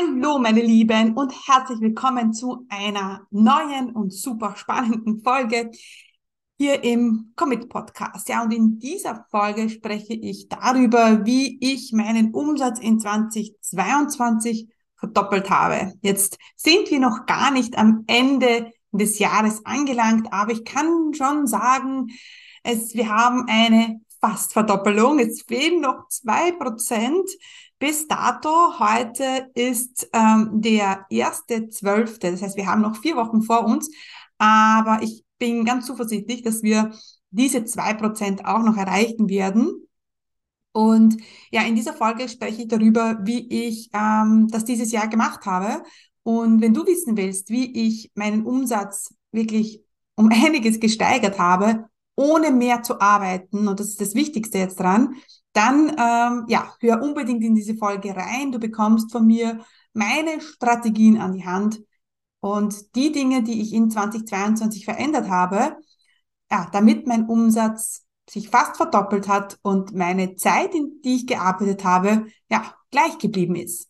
Hallo, meine Lieben, und herzlich willkommen zu einer neuen und super spannenden Folge hier im Commit Podcast. Ja, und in dieser Folge spreche ich darüber, wie ich meinen Umsatz in 2022 verdoppelt habe. Jetzt sind wir noch gar nicht am Ende des Jahres angelangt, aber ich kann schon sagen, es, wir haben eine fast Verdoppelung. Es fehlen noch zwei Prozent bis dato. Heute ist ähm, der erste Zwölfte. Das heißt, wir haben noch vier Wochen vor uns. Aber ich bin ganz zuversichtlich, dass wir diese zwei Prozent auch noch erreichen werden. Und ja, in dieser Folge spreche ich darüber, wie ich ähm, das dieses Jahr gemacht habe. Und wenn du wissen willst, wie ich meinen Umsatz wirklich um einiges gesteigert habe, ohne mehr zu arbeiten, und das ist das Wichtigste jetzt dran, dann ähm, ja, hör unbedingt in diese Folge rein. Du bekommst von mir meine Strategien an die Hand und die Dinge, die ich in 2022 verändert habe, ja, damit mein Umsatz sich fast verdoppelt hat und meine Zeit, in die ich gearbeitet habe, ja, gleich geblieben ist.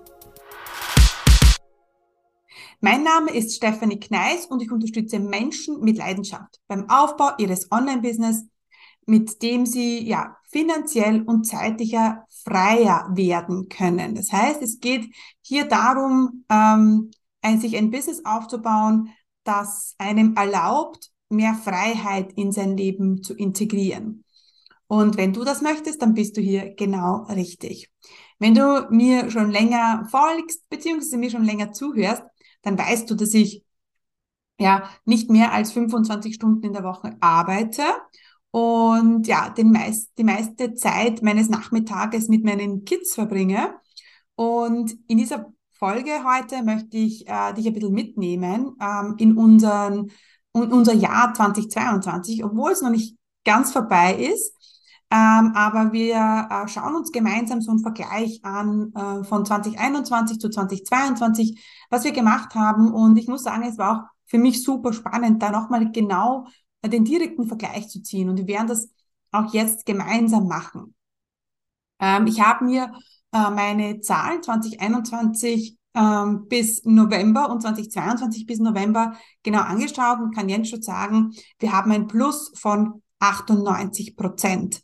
Mein Name ist Stephanie Kneis und ich unterstütze Menschen mit Leidenschaft beim Aufbau ihres Online-Business, mit dem sie ja finanziell und zeitlicher freier werden können. Das heißt, es geht hier darum, ähm, sich ein Business aufzubauen, das einem erlaubt, mehr Freiheit in sein Leben zu integrieren. Und wenn du das möchtest, dann bist du hier genau richtig. Wenn du mir schon länger folgst, beziehungsweise mir schon länger zuhörst, dann weißt du, dass ich ja nicht mehr als 25 Stunden in der Woche arbeite und ja, den meist, die meiste Zeit meines Nachmittages mit meinen Kids verbringe. Und in dieser Folge heute möchte ich äh, dich ein bisschen mitnehmen ähm, in unseren, in unser Jahr 2022, obwohl es noch nicht ganz vorbei ist. Ähm, aber wir äh, schauen uns gemeinsam so einen Vergleich an äh, von 2021 zu 2022, was wir gemacht haben. Und ich muss sagen, es war auch für mich super spannend, da nochmal genau äh, den direkten Vergleich zu ziehen. Und wir werden das auch jetzt gemeinsam machen. Ähm, ich habe mir äh, meine Zahlen 2021 ähm, bis November und 2022 bis November genau angeschaut und kann jetzt schon sagen, wir haben ein Plus von 98 Prozent.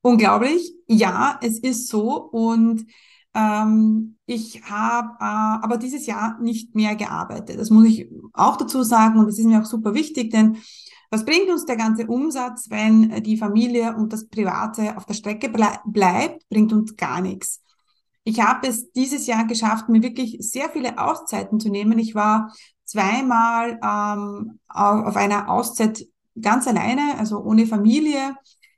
Unglaublich. Ja, es ist so. Und ähm, ich habe äh, aber dieses Jahr nicht mehr gearbeitet. Das muss ich auch dazu sagen. Und das ist mir auch super wichtig, denn was bringt uns der ganze Umsatz, wenn die Familie und das Private auf der Strecke ble bleibt, bringt uns gar nichts. Ich habe es dieses Jahr geschafft, mir wirklich sehr viele Auszeiten zu nehmen. Ich war zweimal ähm, auf einer Auszeit ganz alleine, also ohne Familie.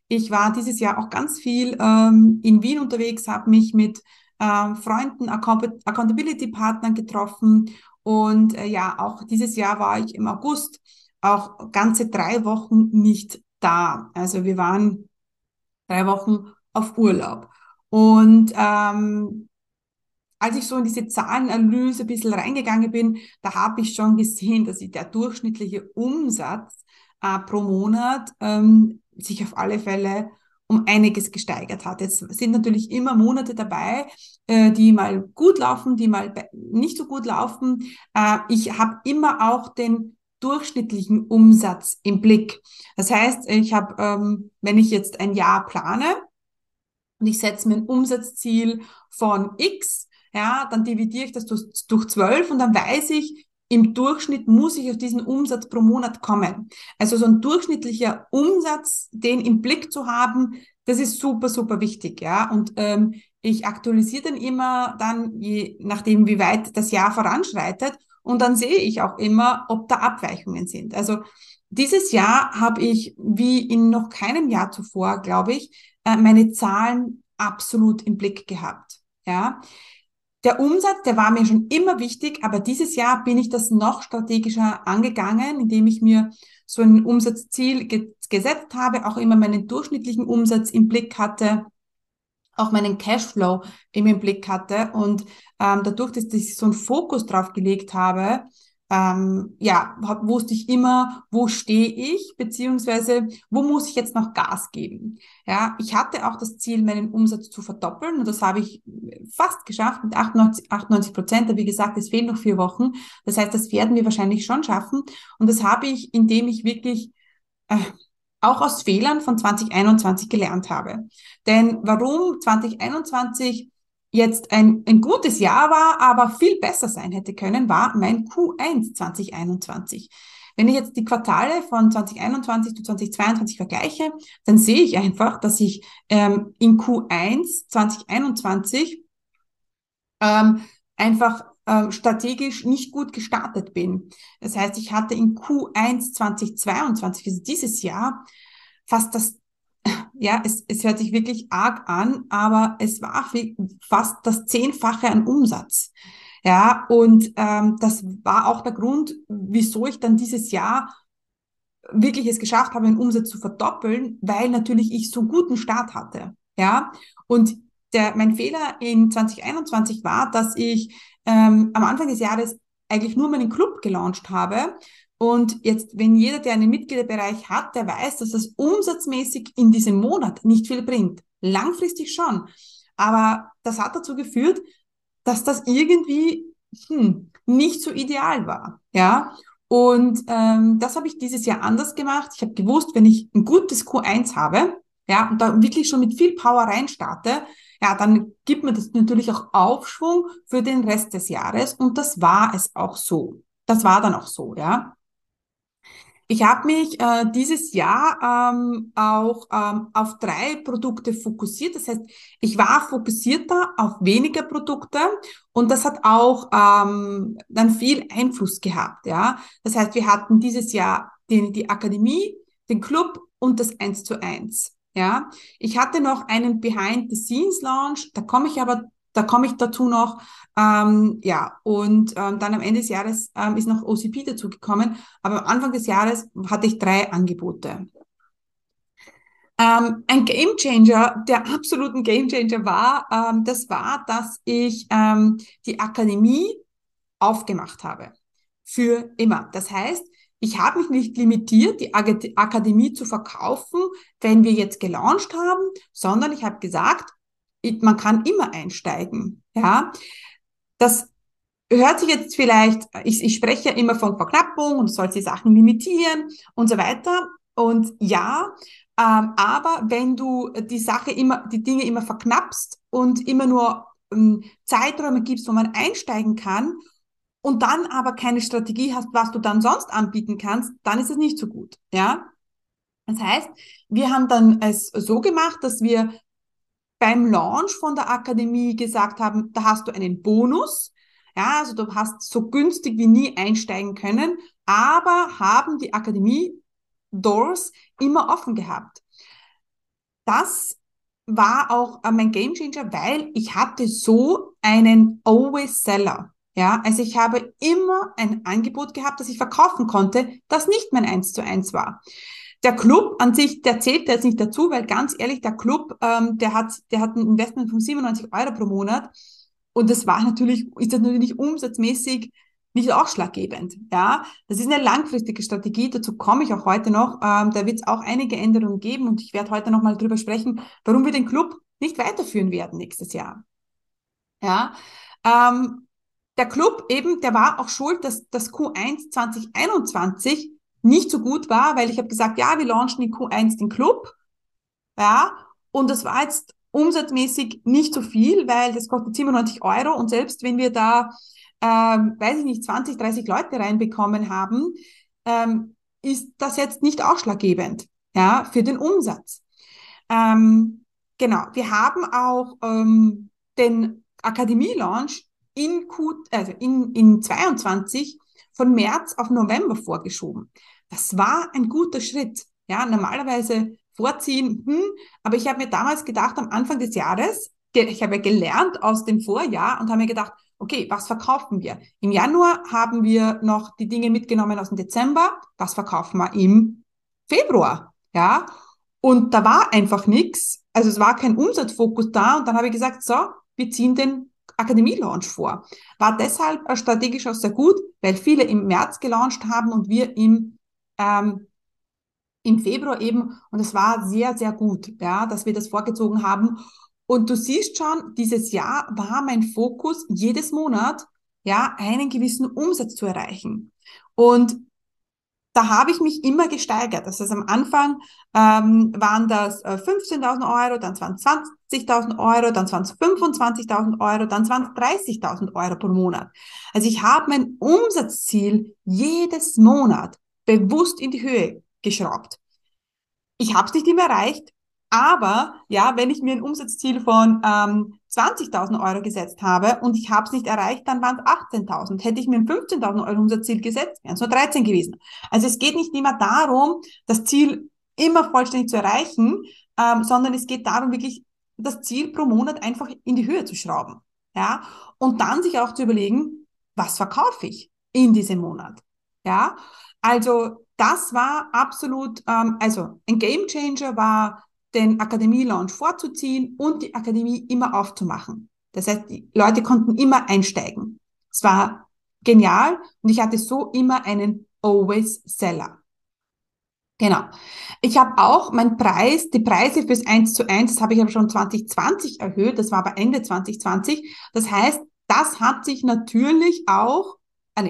Ich war dieses Jahr auch ganz viel ähm, in Wien unterwegs, habe mich mit äh, Freunden, Accountability-Partnern getroffen und äh, ja, auch dieses Jahr war ich im August auch ganze drei Wochen nicht da. Also wir waren drei Wochen auf Urlaub. Und ähm, als ich so in diese Zahlenanalyse ein bisschen reingegangen bin, da habe ich schon gesehen, dass der durchschnittliche Umsatz äh, pro Monat ähm, sich auf alle Fälle um einiges gesteigert hat. Jetzt sind natürlich immer Monate dabei, äh, die mal gut laufen, die mal nicht so gut laufen. Äh, ich habe immer auch den durchschnittlichen Umsatz im Blick. Das heißt, ich habe, ähm, wenn ich jetzt ein Jahr plane und ich setze mir ein Umsatzziel von X, ja, dann dividiere ich das durch, 12 und dann weiß ich, im Durchschnitt muss ich auf diesen Umsatz pro Monat kommen. Also so ein durchschnittlicher Umsatz, den im Blick zu haben, das ist super, super wichtig, ja. Und ähm, ich aktualisiere dann immer dann, je nachdem, wie weit das Jahr voranschreitet. Und dann sehe ich auch immer, ob da Abweichungen sind. Also dieses Jahr habe ich, wie in noch keinem Jahr zuvor, glaube ich, äh, meine Zahlen absolut im Blick gehabt. Ja. Der Umsatz, der war mir schon immer wichtig, aber dieses Jahr bin ich das noch strategischer angegangen, indem ich mir so ein Umsatzziel ge gesetzt habe, auch immer meinen durchschnittlichen Umsatz im Blick hatte, auch meinen Cashflow im Blick hatte und ähm, dadurch, dass ich so einen Fokus drauf gelegt habe, ähm, ja, wusste ich immer, wo stehe ich, beziehungsweise wo muss ich jetzt noch Gas geben. Ja, ich hatte auch das Ziel, meinen Umsatz zu verdoppeln und das habe ich fast geschafft mit 98 Prozent. Wie gesagt, es fehlen noch vier Wochen. Das heißt, das werden wir wahrscheinlich schon schaffen. Und das habe ich, indem ich wirklich äh, auch aus Fehlern von 2021 gelernt habe. Denn warum 2021 jetzt ein, ein gutes Jahr war, aber viel besser sein hätte können, war mein Q1 2021. Wenn ich jetzt die Quartale von 2021 zu 2022 vergleiche, dann sehe ich einfach, dass ich ähm, in Q1 2021 ähm, einfach äh, strategisch nicht gut gestartet bin. Das heißt, ich hatte in Q1 2022, also dieses Jahr, fast das ja, es, es hört sich wirklich arg an, aber es war fast das Zehnfache an Umsatz. Ja, und ähm, das war auch der Grund, wieso ich dann dieses Jahr wirklich es geschafft habe, den Umsatz zu verdoppeln, weil natürlich ich so einen guten Start hatte. Ja, und der, mein Fehler in 2021 war, dass ich ähm, am Anfang des Jahres eigentlich nur meinen Club gelauncht habe und jetzt, wenn jeder, der einen Mitgliederbereich hat, der weiß, dass das umsatzmäßig in diesem Monat nicht viel bringt. Langfristig schon. Aber das hat dazu geführt, dass das irgendwie hm, nicht so ideal war. Ja. Und ähm, das habe ich dieses Jahr anders gemacht. Ich habe gewusst, wenn ich ein gutes Q1 habe, ja, und da wirklich schon mit viel Power reinstarte, ja, dann gibt mir das natürlich auch Aufschwung für den Rest des Jahres. Und das war es auch so. Das war dann auch so, ja. Ich habe mich äh, dieses Jahr ähm, auch ähm, auf drei Produkte fokussiert. Das heißt, ich war fokussierter auf weniger Produkte und das hat auch ähm, dann viel Einfluss gehabt. Ja, das heißt, wir hatten dieses Jahr die, die Akademie, den Club und das Eins zu eins. Ja, ich hatte noch einen Behind the Scenes Launch. Da komme ich aber da komme ich dazu noch. Ähm, ja, und ähm, dann am Ende des Jahres ähm, ist noch OCP dazugekommen. Aber am Anfang des Jahres hatte ich drei Angebote. Ähm, ein Gamechanger, der absoluten Gamechanger war, ähm, das war, dass ich ähm, die Akademie aufgemacht habe. Für immer. Das heißt, ich habe mich nicht limitiert, die Akademie zu verkaufen, wenn wir jetzt gelauncht haben, sondern ich habe gesagt, man kann immer einsteigen. Ja, das hört sich jetzt vielleicht, ich, ich spreche ja immer von Verknappung und soll die Sachen limitieren und so weiter. Und ja, ähm, aber wenn du die Sache immer, die Dinge immer verknappst und immer nur ähm, Zeiträume gibst, wo man einsteigen kann und dann aber keine Strategie hast, was du dann sonst anbieten kannst, dann ist es nicht so gut. Ja, das heißt, wir haben dann es so gemacht, dass wir beim Launch von der Akademie gesagt haben, da hast du einen Bonus. Ja, also du hast so günstig wie nie einsteigen können, aber haben die Akademie Doors immer offen gehabt. Das war auch äh, mein Gamechanger, weil ich hatte so einen Always Seller. Ja, also ich habe immer ein Angebot gehabt, das ich verkaufen konnte, das nicht mein Eins zu eins war. Der Club an sich, der zählt jetzt nicht dazu, weil ganz ehrlich, der Club, ähm, der hat, der hat ein Investment von 97 Euro pro Monat. Und das war natürlich, ist das natürlich umsatzmäßig nicht ausschlaggebend. Ja, das ist eine langfristige Strategie. Dazu komme ich auch heute noch. Ähm, da wird es auch einige Änderungen geben und ich werde heute noch mal drüber sprechen, warum wir den Club nicht weiterführen werden nächstes Jahr. Ja, ähm, der Club eben, der war auch schuld, dass das Q1 2021 nicht so gut war, weil ich habe gesagt, ja, wir launchen in Q1 den Club. Ja, und das war jetzt umsatzmäßig nicht so viel, weil das kostet 97 Euro und selbst wenn wir da, ähm, weiß ich nicht, 20, 30 Leute reinbekommen haben, ähm, ist das jetzt nicht ausschlaggebend, ja, für den Umsatz. Ähm, genau, wir haben auch ähm, den Akademie-Launch in Q, also in, in 22 von März auf November vorgeschoben. Das war ein guter Schritt. Ja, normalerweise vorziehen, hm, aber ich habe mir damals gedacht, am Anfang des Jahres, ich habe ja gelernt aus dem Vorjahr und habe mir gedacht, okay, was verkaufen wir? Im Januar haben wir noch die Dinge mitgenommen aus dem Dezember. Was verkaufen wir im Februar? Ja. Und da war einfach nichts. Also es war kein Umsatzfokus da. Und dann habe ich gesagt, so, wir ziehen den Akademie-Launch vor. War deshalb strategisch auch sehr gut, weil viele im März gelauncht haben und wir im, ähm, im Februar eben. Und es war sehr, sehr gut, ja, dass wir das vorgezogen haben. Und du siehst schon, dieses Jahr war mein Fokus, jedes Monat, ja, einen gewissen Umsatz zu erreichen. Und da habe ich mich immer gesteigert. Das heißt, am Anfang ähm, waren das äh, 15.000 Euro, dann 20.000 Euro, dann 25.000 Euro, dann 30.000 Euro pro Monat. Also ich habe mein Umsatzziel jedes Monat bewusst in die Höhe geschraubt. Ich habe es nicht immer erreicht, aber ja, wenn ich mir ein Umsatzziel von ähm, 20.000 Euro gesetzt habe und ich habe es nicht erreicht, dann waren es 18.000. Hätte ich mir ein 15.000 Euro Umsatzziel gesetzt, wären es nur 13 gewesen. Also es geht nicht immer darum, das Ziel immer vollständig zu erreichen, ähm, sondern es geht darum, wirklich das Ziel pro Monat einfach in die Höhe zu schrauben. Ja, und dann sich auch zu überlegen, was verkaufe ich in diesem Monat. Ja, also das war absolut, ähm, also ein Game Changer war den Akademie-Launch vorzuziehen und die Akademie immer aufzumachen. Das heißt, die Leute konnten immer einsteigen. Es war genial und ich hatte so immer einen Always Seller. Genau. Ich habe auch mein Preis, die Preise fürs 1 zu 1, das habe ich aber schon 2020 erhöht, das war aber Ende 2020. Das heißt, das hat sich natürlich auch, ah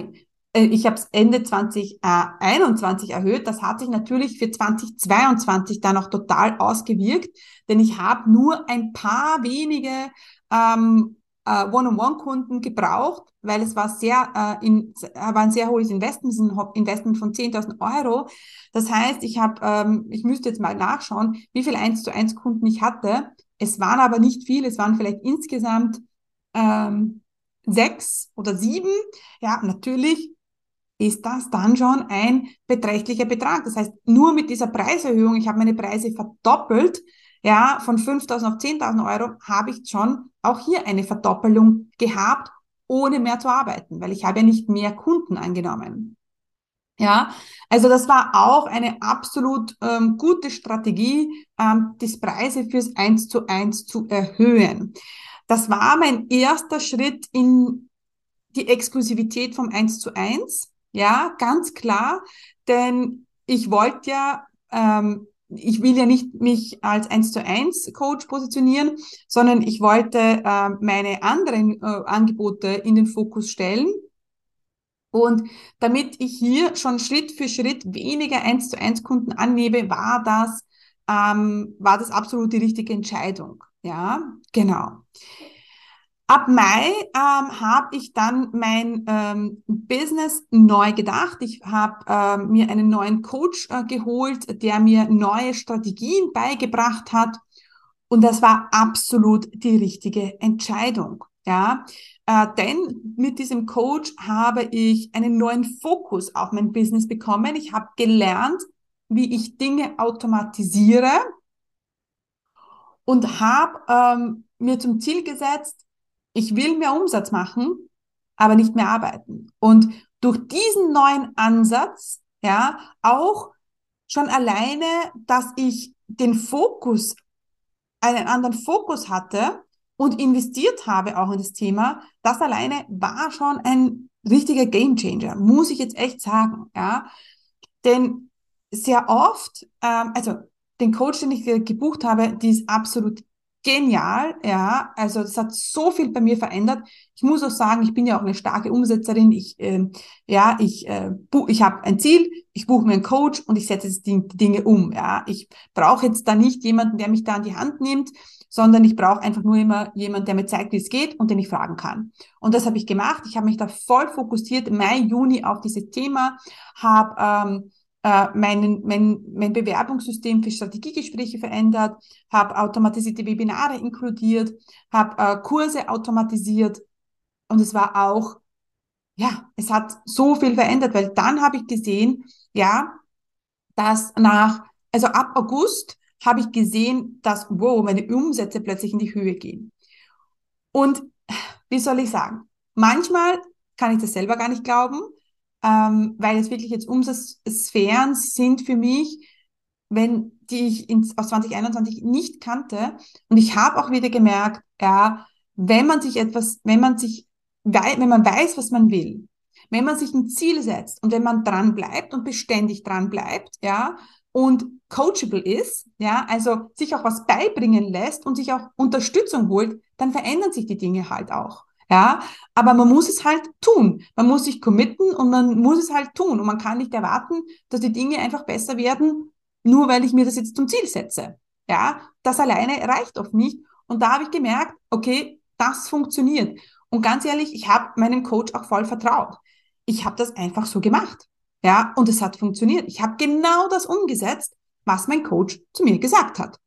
ich habe es Ende 2021 erhöht. Das hat sich natürlich für 2022 dann auch total ausgewirkt, denn ich habe nur ein paar wenige ähm, äh, One-on-One-Kunden gebraucht, weil es war sehr, äh, in, war ein sehr hohes Investment, ein Investment von 10.000 Euro. Das heißt, ich habe, ähm, ich müsste jetzt mal nachschauen, wie viel 1 zu 1 Kunden ich hatte. Es waren aber nicht viele, es waren vielleicht insgesamt ähm, sechs oder sieben. Ja, natürlich ist das dann schon ein beträchtlicher Betrag. Das heißt, nur mit dieser Preiserhöhung, ich habe meine Preise verdoppelt, ja, von 5.000 auf 10.000 Euro, habe ich schon auch hier eine Verdoppelung gehabt, ohne mehr zu arbeiten, weil ich habe ja nicht mehr Kunden angenommen. Ja, also das war auch eine absolut ähm, gute Strategie, ähm, die Preise fürs 1 zu 1 zu erhöhen. Das war mein erster Schritt in die Exklusivität vom 1 zu 1. Ja, ganz klar, denn ich wollte ja, ähm, ich will ja nicht mich als 1 zu 1 Coach positionieren, sondern ich wollte äh, meine anderen äh, Angebote in den Fokus stellen. Und damit ich hier schon Schritt für Schritt weniger 1 zu 1 Kunden annehme, war das, ähm, war das absolut die richtige Entscheidung. Ja, genau. Ab Mai ähm, habe ich dann mein ähm, Business neu gedacht. Ich habe ähm, mir einen neuen Coach äh, geholt, der mir neue Strategien beigebracht hat. Und das war absolut die richtige Entscheidung. Ja, äh, denn mit diesem Coach habe ich einen neuen Fokus auf mein Business bekommen. Ich habe gelernt, wie ich Dinge automatisiere und habe ähm, mir zum Ziel gesetzt, ich will mehr Umsatz machen, aber nicht mehr arbeiten. Und durch diesen neuen Ansatz, ja, auch schon alleine, dass ich den Fokus, einen anderen Fokus hatte und investiert habe auch in das Thema, das alleine war schon ein richtiger Gamechanger, muss ich jetzt echt sagen, ja. Denn sehr oft, ähm, also den Coach, den ich gebucht habe, die ist absolut genial, ja. Also das hat so viel bei mir verändert. Ich muss auch sagen, ich bin ja auch eine starke Umsetzerin. Ich, äh, ja, ich, äh, ich habe ein Ziel, ich buche mir einen Coach und ich setze die, die Dinge um. Ja, ich brauche jetzt da nicht jemanden, der mich da an die Hand nimmt, sondern ich brauche einfach nur immer jemanden, der mir zeigt, wie es geht und den ich fragen kann. Und das habe ich gemacht. Ich habe mich da voll fokussiert, Mai, Juni auf dieses Thema, habe ähm, äh, mein, mein, mein Bewerbungssystem für Strategiegespräche verändert, habe automatisierte Webinare inkludiert, habe äh, Kurse automatisiert und es war auch, ja, es hat so viel verändert, weil dann habe ich gesehen, ja, dass nach, also ab August habe ich gesehen, dass, wow, meine Umsätze plötzlich in die Höhe gehen. Und wie soll ich sagen? Manchmal kann ich das selber gar nicht glauben, ähm, weil es wirklich jetzt Umsatzsphären sind für mich, wenn die ich ins, aus 2021 nicht kannte. Und ich habe auch wieder gemerkt, ja, wenn man sich etwas, wenn man sich, wenn man weiß, was man will, wenn man sich ein Ziel setzt und wenn man dran bleibt und beständig dran bleibt, ja, und coachable ist, ja, also sich auch was beibringen lässt und sich auch Unterstützung holt, dann verändern sich die Dinge halt auch. Ja, aber man muss es halt tun. Man muss sich committen und man muss es halt tun. Und man kann nicht erwarten, dass die Dinge einfach besser werden, nur weil ich mir das jetzt zum Ziel setze. Ja, das alleine reicht oft nicht. Und da habe ich gemerkt, okay, das funktioniert. Und ganz ehrlich, ich habe meinem Coach auch voll vertraut. Ich habe das einfach so gemacht. Ja, und es hat funktioniert. Ich habe genau das umgesetzt, was mein Coach zu mir gesagt hat.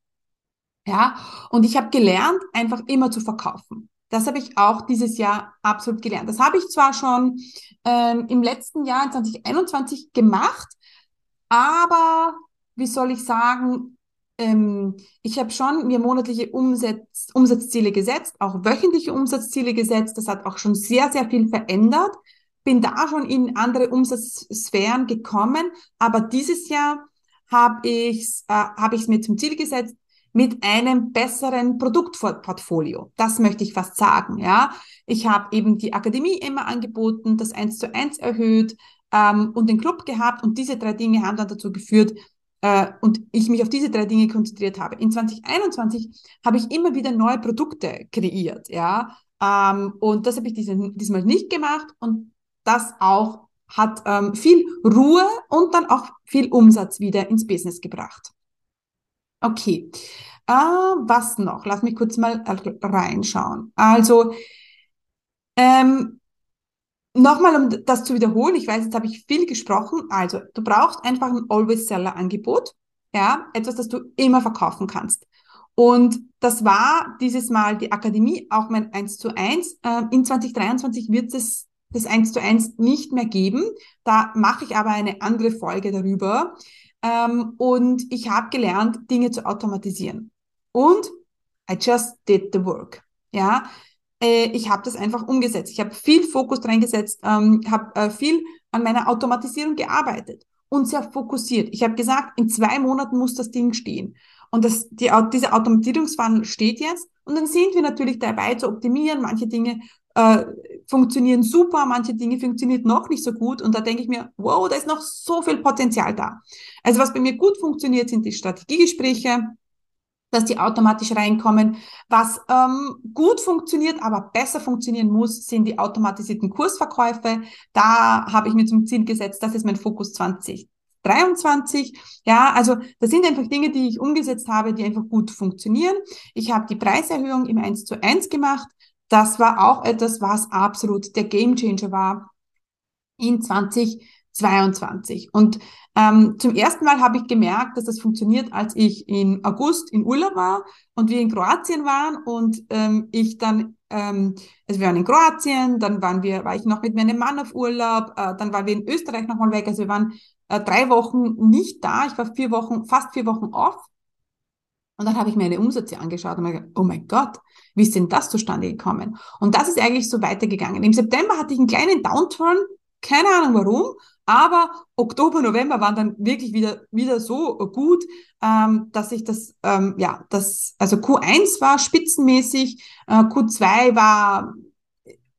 Ja, und ich habe gelernt, einfach immer zu verkaufen. Das habe ich auch dieses Jahr absolut gelernt. Das habe ich zwar schon ähm, im letzten Jahr, 2021, gemacht, aber wie soll ich sagen, ähm, ich habe schon mir monatliche Umsatz, Umsatzziele gesetzt, auch wöchentliche Umsatzziele gesetzt. Das hat auch schon sehr, sehr viel verändert. Bin da schon in andere Umsatzsphären gekommen, aber dieses Jahr habe ich es äh, hab mir zum Ziel gesetzt, mit einem besseren Produktportfolio. Das möchte ich fast sagen, ja. Ich habe eben die Akademie immer angeboten, das eins zu eins erhöht ähm, und den Club gehabt und diese drei Dinge haben dann dazu geführt, äh, und ich mich auf diese drei Dinge konzentriert habe. In 2021 habe ich immer wieder neue Produkte kreiert, ja. Ähm, und das habe ich diese, diesmal nicht gemacht und das auch hat ähm, viel Ruhe und dann auch viel Umsatz wieder ins Business gebracht. Okay. Äh, was noch? Lass mich kurz mal reinschauen. Also, ähm, nochmal, um das zu wiederholen, ich weiß, jetzt habe ich viel gesprochen. Also, du brauchst einfach ein Always-Seller-Angebot. Ja, etwas, das du immer verkaufen kannst. Und das war dieses Mal die Akademie, auch mein 1 zu 1. Ähm, in 2023 wird es das 1 zu 1 nicht mehr geben. Da mache ich aber eine andere Folge darüber. Ähm, und ich habe gelernt, Dinge zu automatisieren. Und I just did the work. Ja, äh, ich habe das einfach umgesetzt. Ich habe viel Fokus reingesetzt, ähm, habe äh, viel an meiner Automatisierung gearbeitet und sehr fokussiert. Ich habe gesagt, in zwei Monaten muss das Ding stehen. Und das, die, dieser Automatisierungswandel steht jetzt. Und dann sind wir natürlich dabei zu optimieren. Manche Dinge äh, funktionieren super, manche Dinge funktionieren noch nicht so gut. Und da denke ich mir, wow, da ist noch so viel Potenzial da. Also was bei mir gut funktioniert, sind die Strategiegespräche, dass die automatisch reinkommen. Was ähm, gut funktioniert, aber besser funktionieren muss, sind die automatisierten Kursverkäufe. Da habe ich mir zum Ziel gesetzt, das ist mein Fokus 2023. Ja, also das sind einfach Dinge, die ich umgesetzt habe, die einfach gut funktionieren. Ich habe die Preiserhöhung im 1 zu 1 gemacht das war auch etwas, was absolut der Gamechanger war in 2022. Und ähm, zum ersten Mal habe ich gemerkt, dass das funktioniert, als ich in August in Urlaub war und wir in Kroatien waren und ähm, ich dann, ähm, also wir waren in Kroatien, dann waren wir, war ich noch mit meinem Mann auf Urlaub, äh, dann waren wir in Österreich nochmal weg, also wir waren äh, drei Wochen nicht da, ich war vier Wochen, fast vier Wochen off und dann habe ich mir eine Umsätze angeschaut und mir gedacht, oh mein Gott, wie ist denn das zustande gekommen? Und das ist eigentlich so weitergegangen. Im September hatte ich einen kleinen Downturn, keine Ahnung warum, aber Oktober, November waren dann wirklich wieder, wieder so gut, ähm, dass ich das, ähm, ja, das, also Q1 war spitzenmäßig, äh, Q2 war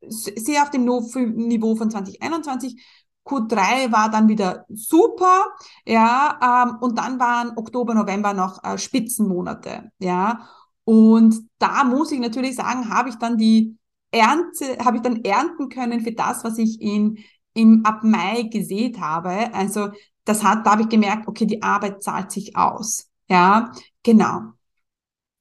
sehr auf dem Niveau von 2021 Q3 war dann wieder super, ja, ähm, und dann waren Oktober, November noch äh, Spitzenmonate, ja. Und da muss ich natürlich sagen, habe ich dann die Ernte, habe ich dann ernten können für das, was ich in, im, ab Mai gesät habe. Also das hat, da habe ich gemerkt, okay, die Arbeit zahlt sich aus. Ja, genau.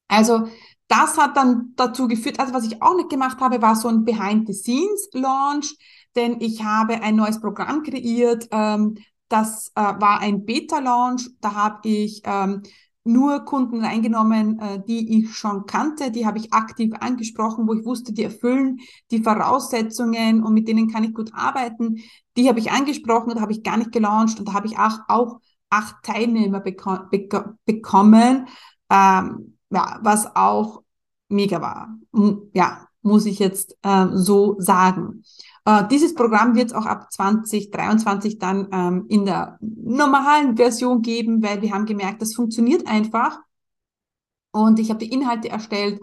Also das hat dann dazu geführt, also was ich auch nicht gemacht habe, war so ein Behind-the-Scenes-Launch denn ich habe ein neues Programm kreiert. Ähm, das äh, war ein Beta-Launch. Da habe ich ähm, nur Kunden reingenommen, äh, die ich schon kannte, die habe ich aktiv angesprochen, wo ich wusste, die erfüllen die Voraussetzungen und mit denen kann ich gut arbeiten. Die habe ich angesprochen und habe ich gar nicht gelauncht und da habe ich auch, auch acht Teilnehmer beko beko bekommen, ähm, ja, was auch mega war. Ja, muss ich jetzt äh, so sagen. Äh, dieses Programm wird es auch ab 2023 dann ähm, in der normalen Version geben, weil wir haben gemerkt, das funktioniert einfach. Und ich habe die Inhalte erstellt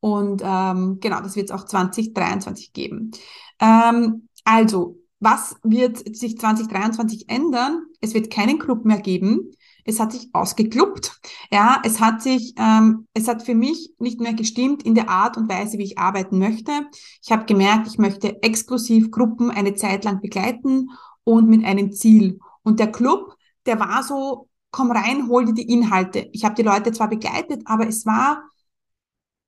und ähm, genau, das wird es auch 2023 geben. Ähm, also, was wird sich 2023 ändern? Es wird keinen Club mehr geben. Es hat sich ausgeklubbt. Ja, es hat sich, ähm, es hat für mich nicht mehr gestimmt in der Art und Weise, wie ich arbeiten möchte. Ich habe gemerkt, ich möchte exklusiv Gruppen eine Zeit lang begleiten und mit einem Ziel. Und der Club, der war so, komm rein, hol dir die Inhalte. Ich habe die Leute zwar begleitet, aber es war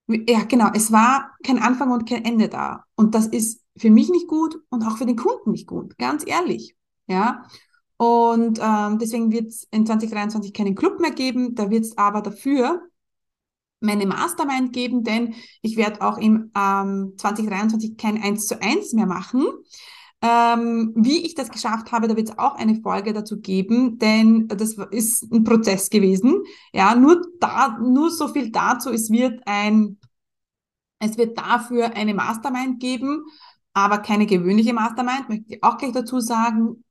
ja, genau. Es war kein Anfang und kein Ende da. Und das ist für mich nicht gut und auch für den Kunden nicht gut, ganz ehrlich. Ja. Und ähm, deswegen wird es in 2023 keinen Club mehr geben. Da wird es aber dafür meine Mastermind geben, denn ich werde auch im ähm, 2023 kein 1 zu 1 mehr machen. Ähm, wie ich das geschafft habe, da wird es auch eine Folge dazu geben, denn das ist ein Prozess gewesen. Ja, nur da, nur so viel dazu. Es wird ein, es wird dafür eine Mastermind geben, aber keine gewöhnliche Mastermind, möchte ich auch gleich dazu sagen.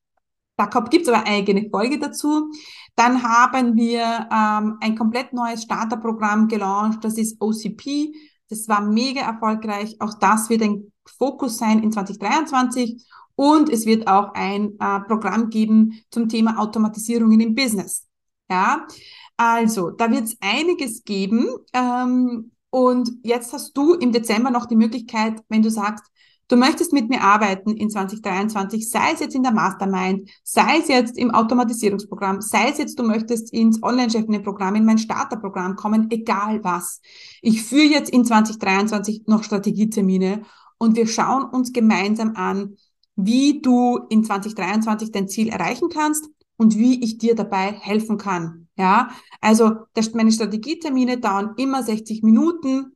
Da gibt es aber eigene Folge dazu. Dann haben wir ähm, ein komplett neues Starterprogramm gelauncht. Das ist OCP. Das war mega erfolgreich. Auch das wird ein Fokus sein in 2023. Und es wird auch ein äh, Programm geben zum Thema Automatisierungen im Business. Ja, also da wird es einiges geben. Ähm, und jetzt hast du im Dezember noch die Möglichkeit, wenn du sagst, du möchtest mit mir arbeiten in 2023, sei es jetzt in der Mastermind, sei es jetzt im Automatisierungsprogramm, sei es jetzt, du möchtest ins Online-Chefinnen-Programm, in mein Starterprogramm kommen, egal was. Ich führe jetzt in 2023 noch Strategietermine und wir schauen uns gemeinsam an, wie du in 2023 dein Ziel erreichen kannst und wie ich dir dabei helfen kann. Ja, also meine Strategietermine dauern immer 60 Minuten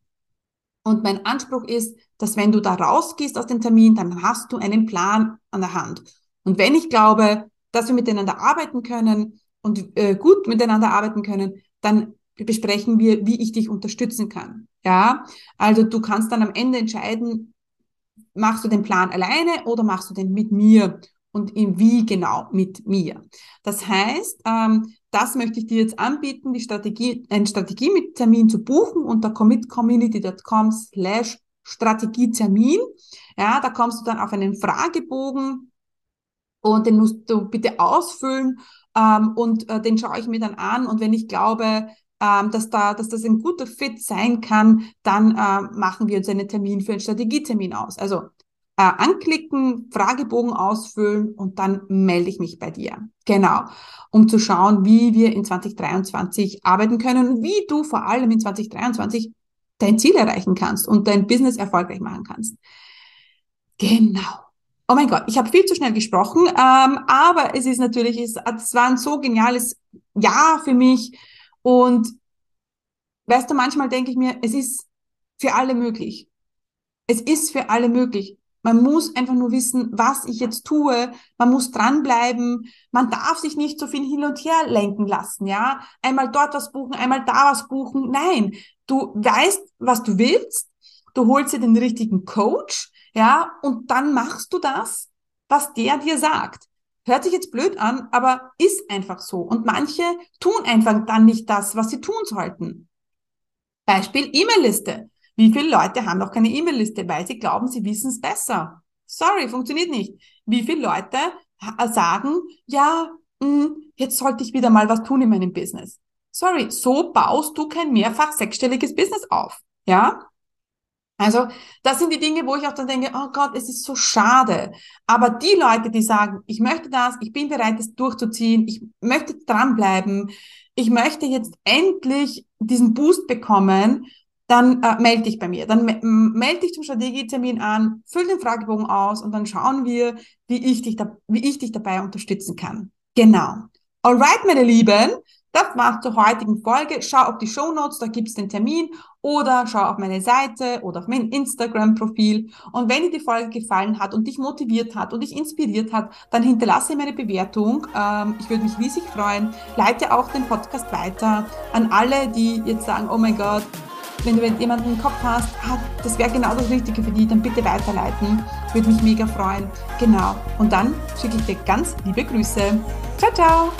und mein Anspruch ist, dass wenn du da rausgehst aus dem Termin, dann hast du einen Plan an der Hand. Und wenn ich glaube, dass wir miteinander arbeiten können und äh, gut miteinander arbeiten können, dann besprechen wir, wie ich dich unterstützen kann. Ja, also du kannst dann am Ende entscheiden, machst du den Plan alleine oder machst du den mit mir? Und in wie genau mit mir? Das heißt, ähm, das möchte ich dir jetzt anbieten, die Strategie, einen Strategietermin zu buchen unter commitcommunity.com slash Strategietermin. Ja, da kommst du dann auf einen Fragebogen und den musst du bitte ausfüllen ähm, und äh, den schaue ich mir dann an und wenn ich glaube, ähm, dass, da, dass das ein guter Fit sein kann, dann äh, machen wir uns einen Termin für einen Strategietermin aus. Also äh, anklicken, Fragebogen ausfüllen und dann melde ich mich bei dir. Genau, um zu schauen, wie wir in 2023 arbeiten können und wie du vor allem in 2023 dein Ziel erreichen kannst und dein Business erfolgreich machen kannst. Genau. Oh mein Gott, ich habe viel zu schnell gesprochen, ähm, aber es ist natürlich, es, es war ein so geniales Jahr für mich und weißt du, manchmal denke ich mir, es ist für alle möglich. Es ist für alle möglich. Man muss einfach nur wissen, was ich jetzt tue. Man muss dranbleiben. Man darf sich nicht so viel hin und her lenken lassen, ja. Einmal dort was buchen, einmal da was buchen. Nein. Du weißt, was du willst. Du holst dir den richtigen Coach, ja, und dann machst du das, was der dir sagt. Hört sich jetzt blöd an, aber ist einfach so. Und manche tun einfach dann nicht das, was sie tun sollten. Beispiel E-Mail-Liste. Wie viele Leute haben noch keine E-Mail-Liste, weil sie glauben, sie wissen es besser? Sorry, funktioniert nicht. Wie viele Leute sagen, ja, mh, hm, jetzt sollte ich wieder mal was tun in meinem Business. Sorry, so baust du kein mehrfach sechsstelliges Business auf. Ja? Also, das sind die Dinge, wo ich auch dann denke, oh Gott, es ist so schade. Aber die Leute, die sagen, ich möchte das, ich bin bereit, das durchzuziehen, ich möchte dranbleiben, ich möchte jetzt endlich diesen Boost bekommen, dann äh, melde dich bei mir. Dann me melde dich zum Strategietermin an, füll den Fragebogen aus und dann schauen wir, wie ich dich, da, wie ich dich dabei unterstützen kann. Genau. Alright, meine Lieben, das war's zur heutigen Folge. Schau auf die Show Notes, da gibt's den Termin oder schau auf meine Seite oder auf mein Instagram-Profil. Und wenn dir die Folge gefallen hat und dich motiviert hat und dich inspiriert hat, dann hinterlasse mir eine Bewertung. Ähm, ich würde mich riesig freuen. Leite auch den Podcast weiter an alle, die jetzt sagen, oh mein Gott, wenn du jemanden im Kopf hast, ah, das wäre genau das Richtige für die, dann bitte weiterleiten. Würde mich mega freuen. Genau. Und dann schicke ich dir ganz liebe Grüße. Ciao, ciao!